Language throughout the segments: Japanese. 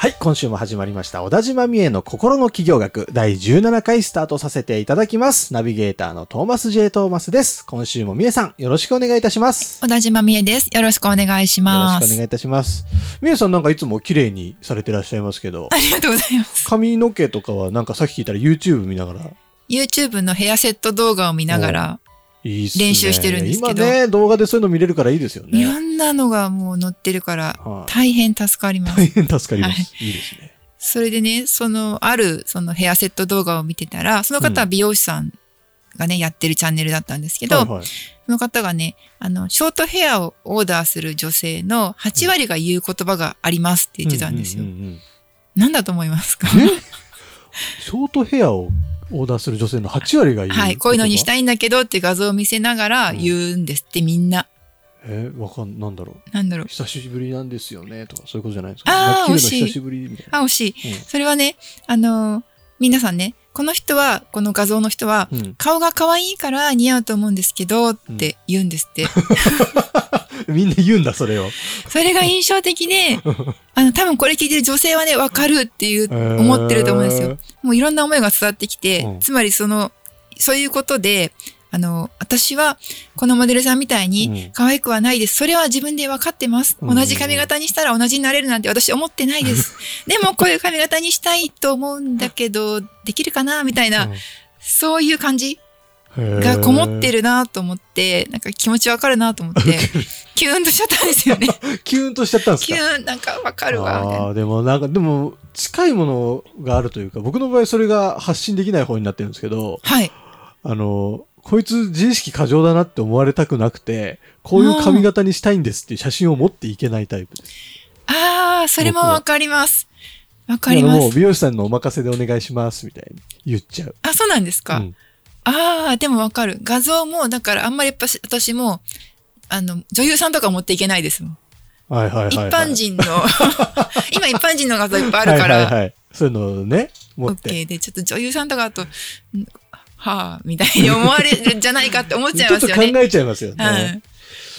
はい、今週も始まりました。小田島美恵の心の企業学第17回スタートさせていただきます。ナビゲーターのトーマス J. トーマスです。今週も美恵さん、よろしくお願いいたします。小田島美恵です。よろしくお願いしよろます。しくお願いいたします。美恵さんなんかいつも綺麗にされてらっしゃいますけどあ、りがとうございます。髪の毛とかはなんかさっき聞いたら YouTube 見ながら、YouTube のヘアセット動画を見ながら、いいっすね。練習してるんですけど今ね、動画でそういうの見れるからいいですよいね。ろんなのがもう載ってるから、はい大変助かります。大変助かります。いいですね。それでね、その、ある、そのヘアセット動画を見てたら、その方は美容師さんがね、やってるチャンネルだったんですけど、はいはいその方がね、あの、ショートヘアをオーダーする女性の8割が言う言葉がありますって言ってたんですよ。うんうんうんうんなんだと思いますか？ショートヘアをオーダーする女性の8割がいい。はい、こういうのにしたい。いんだけどって画像を見せながら言うんですって、みんな。えーわかん、なんだろう。なんだろう。久しぶりなんですよねとかそういうことじゃないですか。あー切るの惜しい久しぶりみたいな。あ、惜しい。うんそれはね、あのー皆さんね、この人は、この画像の人は、うん顔が可愛いから似合うと思うんですけど、って言うんですって。みんな言うんだ、それを。それが印象的で、あの、多分これ聞いてる女性はね、わかるっていう、ー思ってると思うんですよ。もういろんな思いが伝わってきて、うんつまりその、そういうことで、あの、私は、このモデルさんみたいうんに、可愛くはないです。それは自分で分かってます。うん同じ髪型にしたら同じになれるなんて私思ってないです。でも、こういう髪型にしたいと思うんだけど、できるかな？みたいな、そういう感じ？がこもってる。るなと思って、なんか気持ちわかるなと思って、キューンとしちゃったんですよね。キューンとしちゃったんですか？キューン、なんかわかるわ、みたいな。ああー、でもなんか、でも、近いものがあるというか、僕の場合それが発信できない方になってるんですけど、はい。あの、こいつ自意識過剰だなって思われたくなくて、こういう髪型にしたいんですっていう写真を持っていけないタイプです。ああ、それもわかります。わかります。もう美容師さんのお任せでお願いしますみたいに言っちゃう。あ、そうなんですか？うんああ、でもわかる。画像も、だからあんまりやっぱし私も、あの、女優さんとか持っていけないですもん。はいはいはい、はい。一般人の、今一般人の画像いっぱいあるから、はいはいはい。そういうのをね、持って。OK で、ちょっと女優さんとかだと、んはあ、みたいに思われるんじゃないかって思っちゃいますよね。ちょっと考えちゃいますよね。はい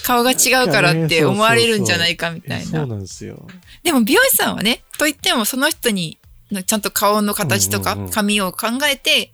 顔が違うからって思われるんじゃないかみたいな。そうなんですよ。でも美容師さんはね、と言ってもその人に、のちゃんと顔の形とかうんうんうん髪を考えて、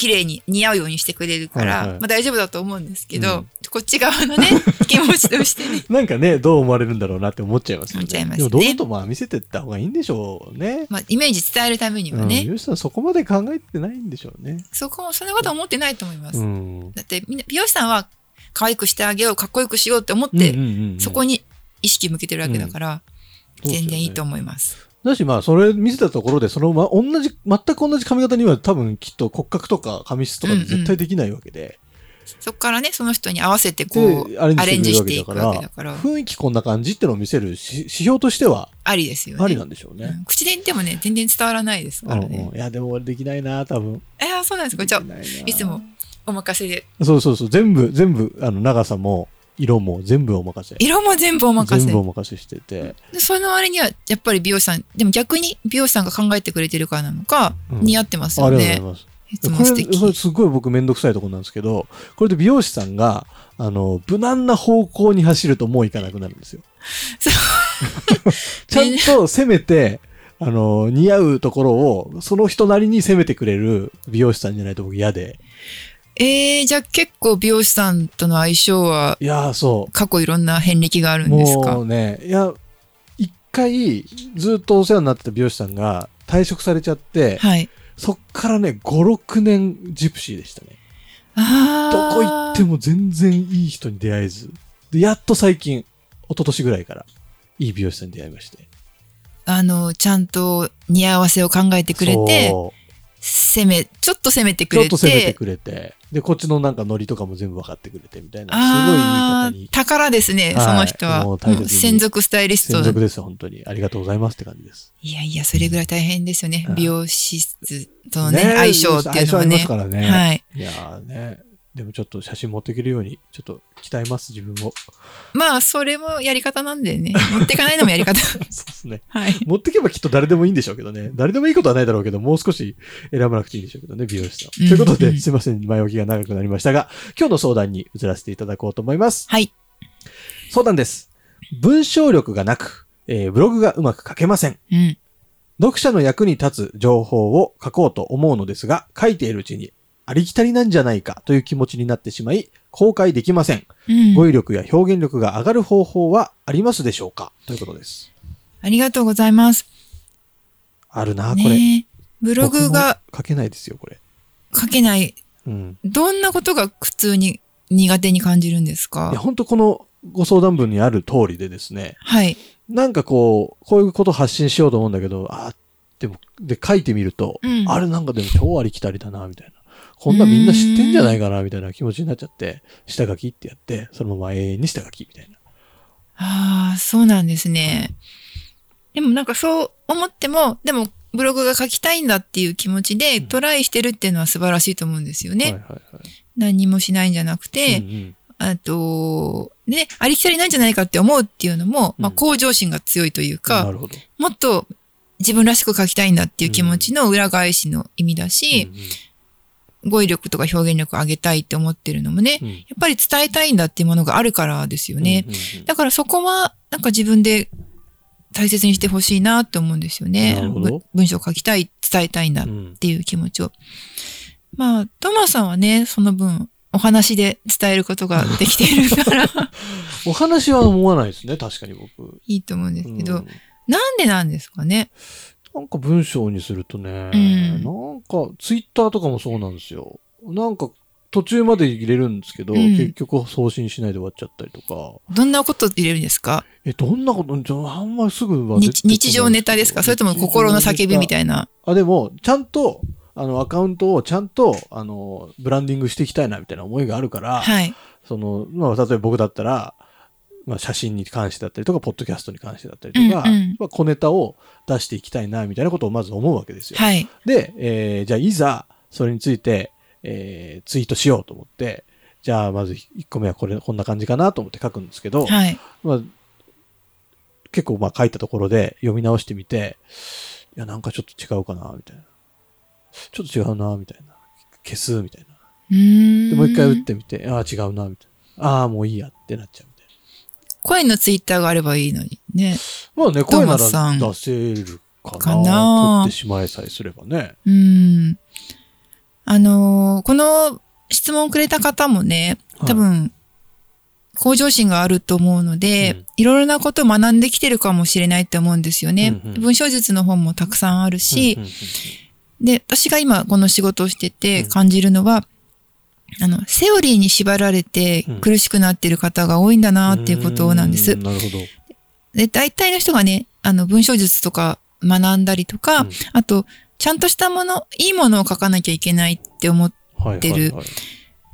綺麗に似合うようにしてくれるから、はいはいまあ大丈夫だと思うんですけど、うんこっち側のね、気持ちとしてね。なんかね、どう思われるんだろうなって思っちゃいますよね。思っちゃいますねでも、堂々とまあ見せてった方がいいんでしょうね。まあイメージ伝えるためにはうん。ね、美容師さんそこまで考えてないんでしょうね。そこも、そんなことは思ってないと思います。うん。だってみんな、美容師さんは可愛くしてあげよう、かっこよくしようって思って、そこに、に意識向けてるわけだから、全然いいと思います。だしまあ、それ見せたところで、そのま、同じ、全く同じ髪型には多分きっと骨格とか髪質とかで絶対できないわけで。そこからね、その人に合わせてこう、で、アレンジしてていくわけだから、雰囲気こんな感じってのを見せるし指標としてはありですよね。ありなんでしょうね。うん口で言ってもね、全然伝わらないですからね。うんうんいや、でも俺できないな、多分。えー、そうなんですか？じゃあいつもお任せで。そうそうそう、全部、全部、あの、長さも、色も全部お任せ。色も全部お任せ全部お任せしてて。でその割には、やっぱり美容師さん、でも逆に美容師さんが考えてくれてるからなのか、うん似合ってますよありがとうございね。ます。いつもこれ、素れすごい僕めんどくさいところなんですけど、これで美容師さんが、あの、無難な方向に走るともういかなくなるんですよ。ちゃんと攻めて、あの、似合うところを、その人なりに攻めてくれる美容師さんじゃないと僕嫌で。えー、じゃあ結構美容師さんとの相性はいやー、そう。過去いろんな遍歴があるんですか？もうね、いや、一回、ずっとお世話になってた美容師さんが退職されちゃって、はい。そっからね、5、6年ジプシーでしたね。あどこ行あ。っても全然いい人に出会えず。で、やっと最近、一昨年ぐらいから、いい美容師さんに出会いまして。あの、ちゃんと似合わせを考えてくれて、そ攻め、ちょっと攻めてくちょっれと攻めてて、くれて、で、こっちのなんかノリとかも全部分かってくれてみたいな、すごいいい方に。宝ですね、はいその人は。専属スタイリスト。専属ですよ、本当に。ありがとうございますって感じです。いやいや、それぐらい大変ですよねう。ん美容室とのね、ね相性っていうのは相性ありまね。すからねはい。いやーね。でもちょっと写真持っていけるように、ちょっと鍛えます、自分を。まあ、それもやり方なんでね。持ってかないのもやり方。そうですね。はい。持ってけばきっと誰でもいいんでしょうけどね。誰でもいいことはないだろうけど、もう少し選ばなくていいんでしょうけどね、美容師さん。うんということで、うんすいません、前置きが長くなりましたが、今日の相談に移らせていただこうと思います。はい。相談です。文章力がなく、えーブログがうまく書けません。うん。読者の役に立つ情報を書こうと思うのですが、書いているうちにありきたりなんじゃないかという気持ちになってしまい、公開できません。うん。語彙力や表現力が上がる方法はありますでしょうか？ということです。ありがとうございます。あるな、これ。ブログが書けないですよ、これ。書けない。うん。どんなことが苦痛に苦手に感じるんですいや、か本当このご相談文にある通りでですね、はい。なんかこう、こういうこと発信しようと思うんだけど、あでも、で、書いてみると、うんあれなんかでも超ありきたりだな、みたいな。こんなんみんな知ってんじゃないかな、みたいな気持ちになっちゃって、下書きってやって、そのまま永遠に下書き、みたいな。ああ、そうなんですね。でもなんかそう思っても、でもブログが書きたいんだっていう気持ちでうんトライしてるっていうのは素晴らしいと思うんですよね。はいはいはい。何にもしないんじゃなくて、うんうんあと、ね、ありきたりなんじゃないかって思うっていうのも、まあうん向上心が強いというか。もっと自分らしく書きたいんだっていう気持ちの裏返しの意味だし、うんうん語彙力とか表現力を上げたいって思ってるのもね、うんやっぱり伝えたいんだっていうものがあるからですよね。うんうんうんだからそこは、なんか自分で大切にしてほしいなって思うんですよね。文章を書きたい、伝えたいんだっうんていう気持ちを。まあ、トマさんはね、その分、お話で伝えることができているから、お話は思わないですね、確かに僕。いいと思うんですけど、うんなんでなんですかね？なんか文章にするとね、うんなんかツイッターとかもそうなんですよ。なんか途中まで入れるんですけど、うん結局送信しないで終わっちゃったりとか。どんなこと入れるんですか？え、どんなことじゃああんまりすぐは日日常ネタですか？それとも心の叫びみたいいな？あ、でも、ちゃんと、あの、アカウントをちゃんと、あの、ブランディングしていきたいなみたいな思いがあるから、はい。その、まあ、例えば僕だったら、まあ、写真に関してだったりとか、ポッドキャストに関してだったりとか、うんうんまあ、小ネタを出していきたいな、みたいなことをまず思うわけですよ。はい。で、えーじゃあいざ、それについて、えーツイートしようと思って、じゃあまず1個目はこれ、こんな感じかなと思って書くんですけど、はい。まあ、結構まあ書いたところで読み直してみて、いや、なんかちょっと違うかな、みたいな。ちょっと違うな、みたいな。消す、みたいな。で、もう一回打ってみて、ああ、違うな、みたいな。ああ、もういいやってなっちゃう声のツイッターがあればいいのにね。な。まあね、声なら出せるかな。かな撮ってしまえさえすればね。うーん。あのーこの質問をくれた方もね、多分、向上心があると思うので、うんいろいろなことを学んできてるかもしれないって思うんですよね。うんうん文章術の本もたくさんあるし、うんうんうんで、私が今この仕事をしててうん感じるのは、あの、セオリーに縛られてうん苦しくなってる方が多いんだなっていうことなんですう。なるほど。で、大体の人がね、あの、文章術とか学んだりとか、うんあと、ちゃんとしたもの、いいものを書かなきゃいけないって思っはいてるはいはい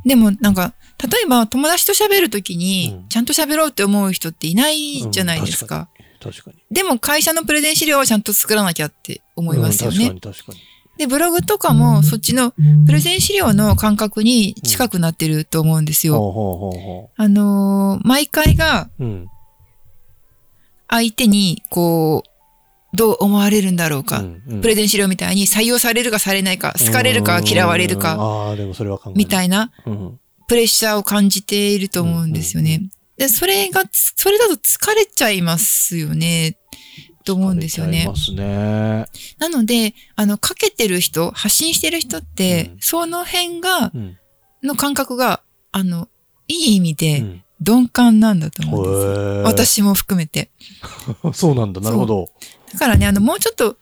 でもなんか、例えば友達と喋るときにうん、ちゃんと喋ろうって思う人っていないじゃないですうんか。確かに。でも会社のプレゼン資料はちゃんと作らなきゃって思いますよね。うん確かに確かに。で、ブログとかもそっちのプレゼン資料の感覚に近くなってると思うんですよ。あのー毎回が。相手にこう、どう思われるんだろうか。うんうんプレゼン資料みたいに採用されるかされないか、好かれるか嫌われるうんか、みたいなうん。プレッシャーを感じていると思うんですよね。で、それがつ、それだと疲れちゃいますよね、と思うんですよねますね。なので、あの、かけてる人、発信してる人って、うん。その辺が、うん。の感覚が、あの、いい意味うでん。鈍感なんだと思うんですよ。へー。私も含めて。そうなんだ、なるほど。だからね、あの、もうちょっと、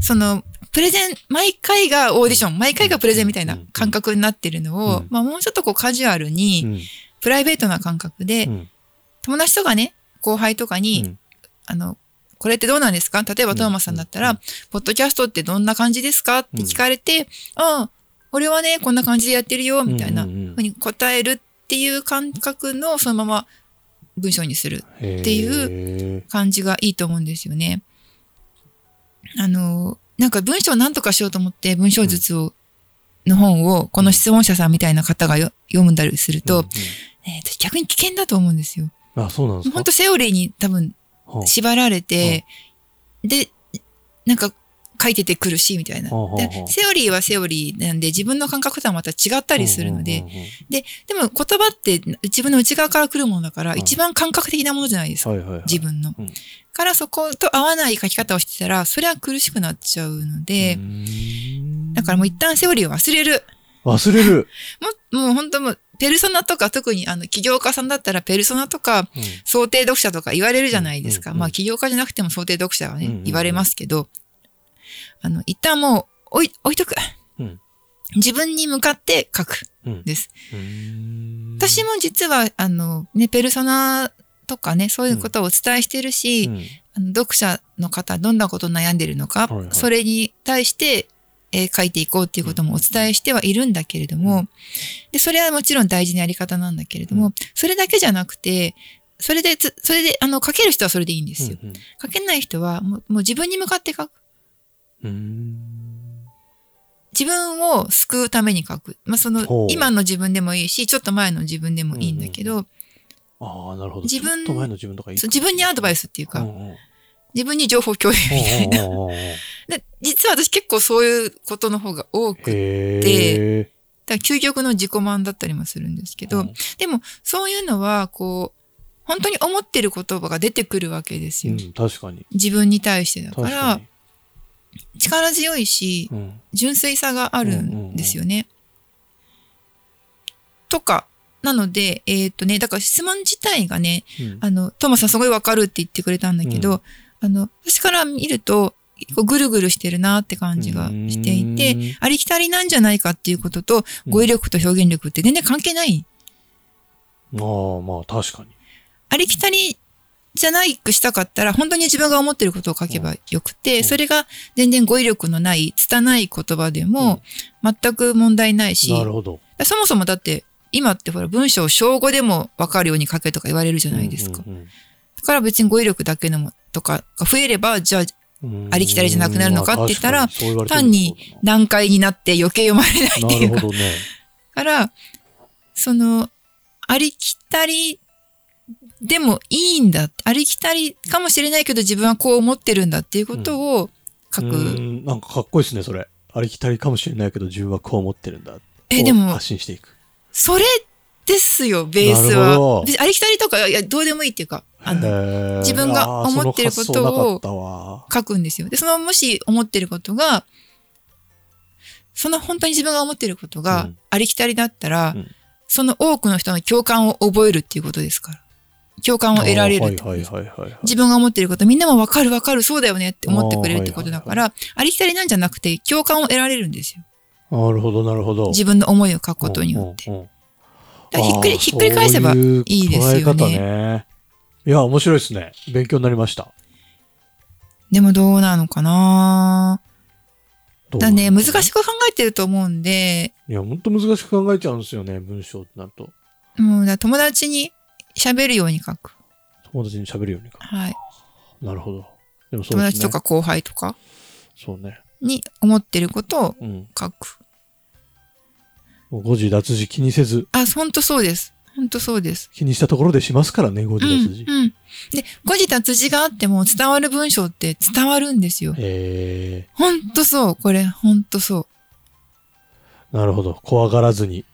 その、プレゼン、毎回がオーディション、毎回がプレゼンみたいな感覚になってるのを、うん。まあもうちょっとこうカジュアルに、うん。プライベートな感覚で、うん。友達とかね、後輩とかに、うん。あの、これってどうなんですか？例えばトーマスさんだったら、うんポッドキャストってどんな感じですか？って聞かれて、ああ、俺はね、こんな感じでやってるよ、みたいなうんうん。うんふうに答えるっていう感覚のそのまま文章にするっていう感じがいいと思うんですよね。あの、なんか文章を何とかしようと思って文章術を、の本をこの質問者さんみたいな方がよ読んだりすると、えー逆に危険だと思うんですよ。うんあ、そうなんですか？本当セオリーに多分はあ縛られて、で、なんか書いてて苦しいみたいな。セオリーはセオリーなんで自分の感覚とはまた違ったりするので、で、でも言葉って自分の内側から来るものだから、うん一番感覚的なものじゃないですか。自分の。うんからそこと合わない書き方をしてたら、それは苦しくなっちゃうので、だからもう一旦セオリーを忘れる。忘れる。もう、もう本当もう、ペルソナとか特にあの起業家さんだったらペルソナとか想定読者とか言われるじゃないですか。まあ起業家じゃなくても想定読者はね、言われますけど、あの、一旦もう置い置いとく。うん。自分に向かって書く。うん。です。私も実は、あの、ね、ペルソナとかね、そういうことをお伝えしてるし、うん。あの読者の方、どんなこと悩んでるのか、はいはい。それに対して、えー書いていこうっていうこともお伝えしてはいるんだけれども、で、それはもちろん大事なやり方なんだけれども、うんそれだけじゃなくて、それでつ、それで、あの、書ける人はそれでいいんですよ。うん書けない人はもう、もう自分に向かって書く。自分を救うために書く。まあ、その今の自分でもいいし、ちょっと前の自分でもいいんだけど、ああ、なるほど。自分自分にアドバイスっていうか、うんうん自分に情報共有みたいな。で実は私結構そういうことの方が多く、だへえ。から究極の自己満だったりもするんですけど、うんでもそういうのは、こう、本当に思ってる言葉が出てくるわけですよ。うん、確かに。自分に対してだか、らに。力強いし、うん純粋さがあるんですよね。とか、なので、えっ、とね、だから質問自体がね、うんあの、トーマスさんすごいわかるって言ってくれたんだけど、うんあの、私から見ると、結構ぐるぐるしてるなって感じがしていてうん、ありきたりなんじゃないかっていうことと、語彙力と表現力って全然関係ない。ああ、まあ確かに。ありきたりじゃないくしたかったら、本当に自分が思ってることを書けばよくて、うんそれが全然語彙力のない、拙い言葉でも全く問題ないし、なるほど。そもそもだって、今ってほら文章を小語でもわかるように書けとか言われるじゃないですか。うんうんだから別に語彙力だけのもとかが増えれば、じゃあうんありきたりじゃなくなるのかって言ったら単に難解になって余計読まれないってないうか。ね。から、その、ありきたりでもいいんだ。ありきたりかもしれないけど自分はこう思ってるんだっていうことを書く。うんなんかかっこいいですね、それ。ありきたりかもしれないけど、自分はこう思ってるんだ。え、でも発、信していく。それですよ、ベースはありきたりとか、いや、どうでもいいっていうか、あの、自分が思ってることを書くんですよ。で、その、もし思ってることが、その本当に自分が思ってることうがんありきたりだったら、うんその多くの人の共感を覚えるっていうことですから。共感を得られる。自分が思ってること、みんなもわかるわかる、そうだよねって思ってくれるってことだから、ありきたりなんじゃなくて、共感を得られるんですよ。なるほど、なるほど。自分の思いを書くことによって。うんうんうひっくり、ひっくり返せばいいですよね。ね。いや、面白いですね。勉強になりました。でもどうなのかな？だね、難い。しく考えてると思うんで、いや、ほんと難しく考えちゃうんですよね、文章ってなると。うん、だ友達に喋るように書く。友達に喋るようにか。はい。なるほど。でもそうね。友達とか後輩とか？そうね。に思ってることをうん。書く。もう誤字脱字気にせず、あ、ほんとそうです。ほんとそうです。気にしたところでしますからね、誤字うん、脱字。うん。で、誤字脱字があっても伝わる文章って伝わるんですよ。へほんとそう。これ、ほんとそう。えなるほど。怖がらずに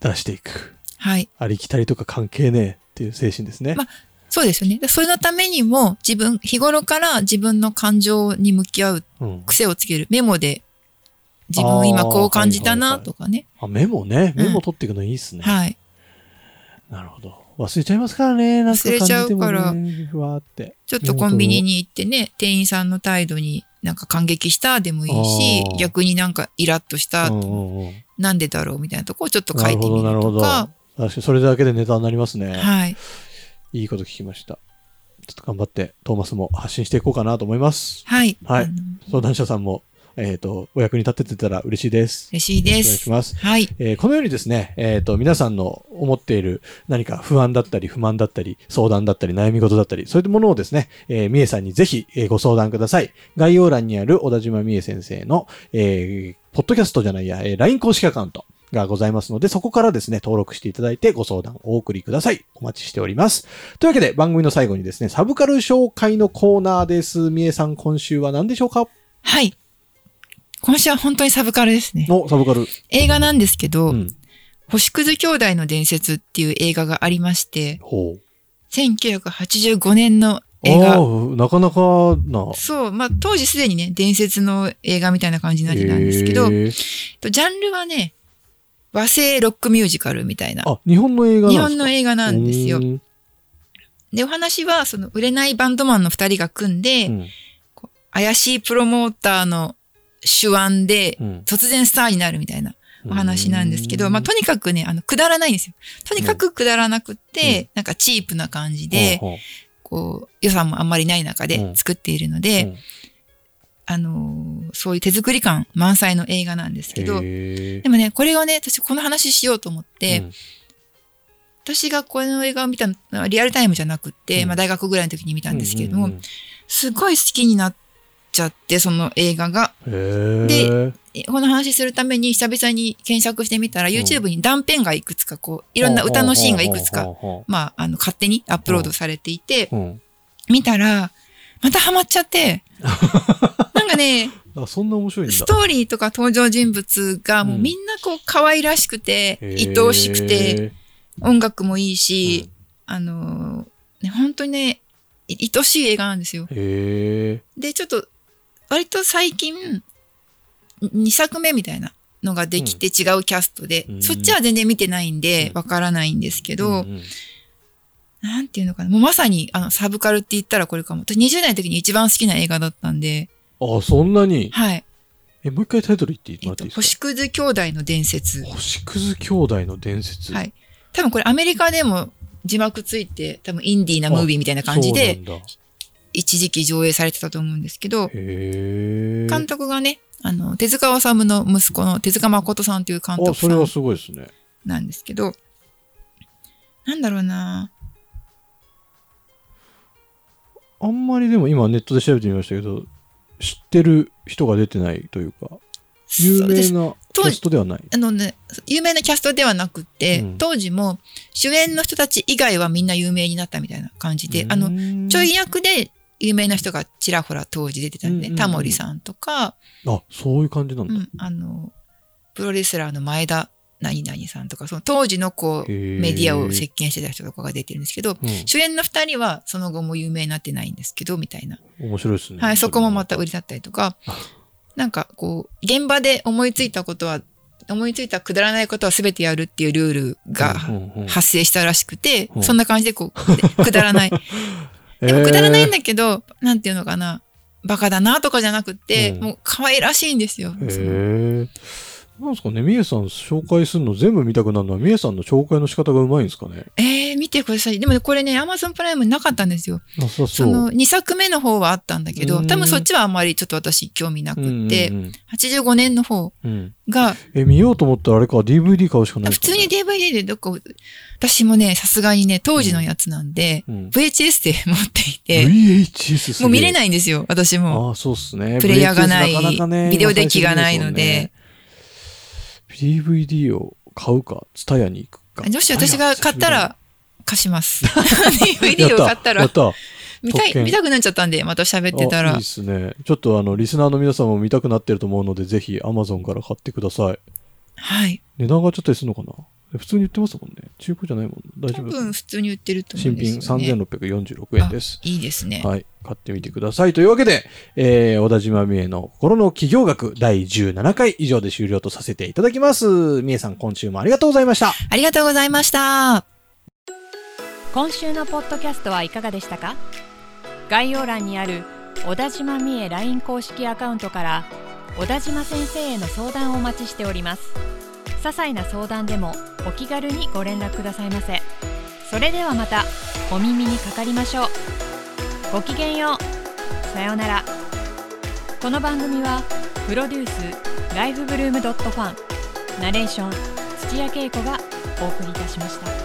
出していく。はい。ありきたりとか関係ねえっていう精神ですね。まそうですよね。でそれのためにも、自分、日頃から自分の感情に向き合ううん。癖をつける。メモで、自分今こう感じたなとかね。あ、メモね。うんメモ取っていくのいいっすね。はい。なるほど。忘れちゃいますからね。なんか忘れちゃうからふわーって。ちょっとコンビニに行ってね、店員さんの態度になんか感激したでもいいし逆になんかイラッとした。なんでだろうみたいなとこをちょっと書ないるほど、てみるなるほど。とか確、かにそれだけでネタになりますね。はい。いいこと聞きました。ちょっと頑張ってトーマスも発信していこうかなと思います。はい。はい相談者さんも、えっ、と、お役に立ててたら嬉しいです。嬉しいでよろしくお願いすし。ます。はい。えーこのようにですね、えっ、と、皆さんの思っている何か不安だったり、不満だったり、相談だったり、悩み事だったり、そういったものをですね、えー、みえさんにぜひ、えーご相談ください。概要欄にある小田島みえ先生の、えーポッドキャストじゃないや、えー LINE 公式アカウントがございますので、そこからですね、登録していただいてご相談お送りください。お待ちしております。というわけで、番組の最後にですね、サブカル紹介のコーナーです。みえさん、今週は何でしょうか？はい。今週は本当にサブカルですね。お、サブカル。映画なんですけど、うん。星屑兄弟の伝説っていう映画がありまして、ほう。1985年の映画。なかなかな。そう、まあ当時すでにね、伝説の映画みたいな感じになってたんですけど、ジャンルはね、和製ロックミュージカルみたいな。あ、日本の映画なんですか？日本の映画なんですよう。んで、お話は、その売れないバンドマンの二人が組んで、うん怪しいプロモーターの手腕で、うん。突然スターになるみたいなお話なんですけど、まあ、とにかくね、あの、くだらないんですよ。とにかくくだらなくって、なんかチープな感じで、こう、予算もあんまりない中で作っているので、うん。あのーそういう手作り感満載の映画なんですけど、へでもね、これをね、私この話しようと思っーて、うん。私がこの映画を見たのはリアルタイムじゃなくって、うん。まあ大学ぐらいの時に見たんですけれども、うんうん。すごい好きになっちゃって、その映画が。うんへー。えこの話するために久々に検索してみたら、YouTube に断片がいくつかこう、いろんな歌のシーンがいくつか、まあ、あの、勝手にアップロードされていて、うほう見たら、またハマっちゃって、なんかね、そんな面白いんだ。ストーリーとか登場人物がもううんみんなこう可愛らしくて、へー。愛おしくて、、音楽もいいし、あのーね、本当にね、い愛しい映画なんですよ。で、ちょっと、割と最近、2作目みたいなのができて違うキャストで、うんそっちは全然見てないんでうんわからないんですけど、うんうんなんていうのかな、もうまさにあのサブカルって言ったらこれかも。私20代の時に一番好きな映画だったんで、あ、そんなに？はい。え、もう一回タイトル言ってもえっと、らっていいですか？星屑兄弟の伝説。星屑兄弟の伝説。はい。多分これアメリカでも字幕ついて、多分インディーなムービーみたいな感じで、そうなんだ一時期上映されてたと思うんですけど。監督がね、あの、手塚治虫の息子の手塚誠さんという監あ、督さんそれはすごいですね。なんですけど、なんだろうなあんまりでも今ネットで調べてみましたけど、知ってる人が出てないというか、有名なキャストではない。あのね、有名なキャストではなくって、うん当時も主演の人たち以外はみんな有名になったみたいな感じで、あの、のちょい役で有名な人がちらほら当時出てたんで、うんうんうんタモリさんとか、あ、そういう感じなんだ。うん、あの、プロレスラーの前田何々さんとか、その当時のこう、メメディアを席巻してた人とかが出てるんですけど、うん、主演の二人はその後も有名になってないんですけど、みたいな。面白いですね。はい、そこもまた売り。りだったりとか、なんかこう、現場で思いついたことは、思いついたくだらないことは全てやるっていうルールがうんうんうん発生したらしくて、うんそんな感じでこう、でくだらない。でもくだらないんだけど、なんていうのかな、バカだなとかじゃなくて、うんもう可愛らしいんですよ。へえ。なんですかね、みえさん紹介するの全部見たくなるのは、みえさんの紹介の仕方がうまいんですかね？えー、見てください。でもね、これね、アマゾンプライムになかったんですよ。なさそう。その2作目の方はあったんだけど、うん多分そっちはあんまりちょっと私興味なくって、うんうん85年の方うんうんが、え、見ようと思ったらあれか、DVD 買うしかない普通にで DVD でどっか、私もね、さすがにね、当時のやつなんで、うん、VHS で持っていて、VHS もう見れないんですよ、私も。ああ、そうっすね。プレイヤーがないなかなかねビデオデッキがないので。DVD を買うか、ツタヤに行くか。女子私が買ったら貸します。や DVD を買ったらやっ、た。見たい、見たくなっちゃったんで、また喋ってたらあいいっ。すね。ちょっとあの、リスナーの皆さんも見たくなってると思うので、ぜひ Amazon から買ってください。はい。値段がちょっとするのかな？普通に売ってますもんね。中古じゃないもん。大丈多夫分普通に売ってると思う新んです品よね。3646円です。いいですね。はい。買ってみてください。というわけで、えー、小田島美恵の心の企業学第17回以上で終了とさせていただきます。美恵さん、今週もありがとうございました。ありがとうございました。今週のポッドキャストはいかがでしたか？概要欄にある小田島美恵 LINE 公式アカウントから小田島先生への相談をお待ちしております些細な相談でもお気軽にご連絡くださいませ。それではまたお耳にかかりましょう。ごきげんよう。さようなら。この番組はプロデュースライフブルームドットファンナレーション土屋恵子がお送りいたしました。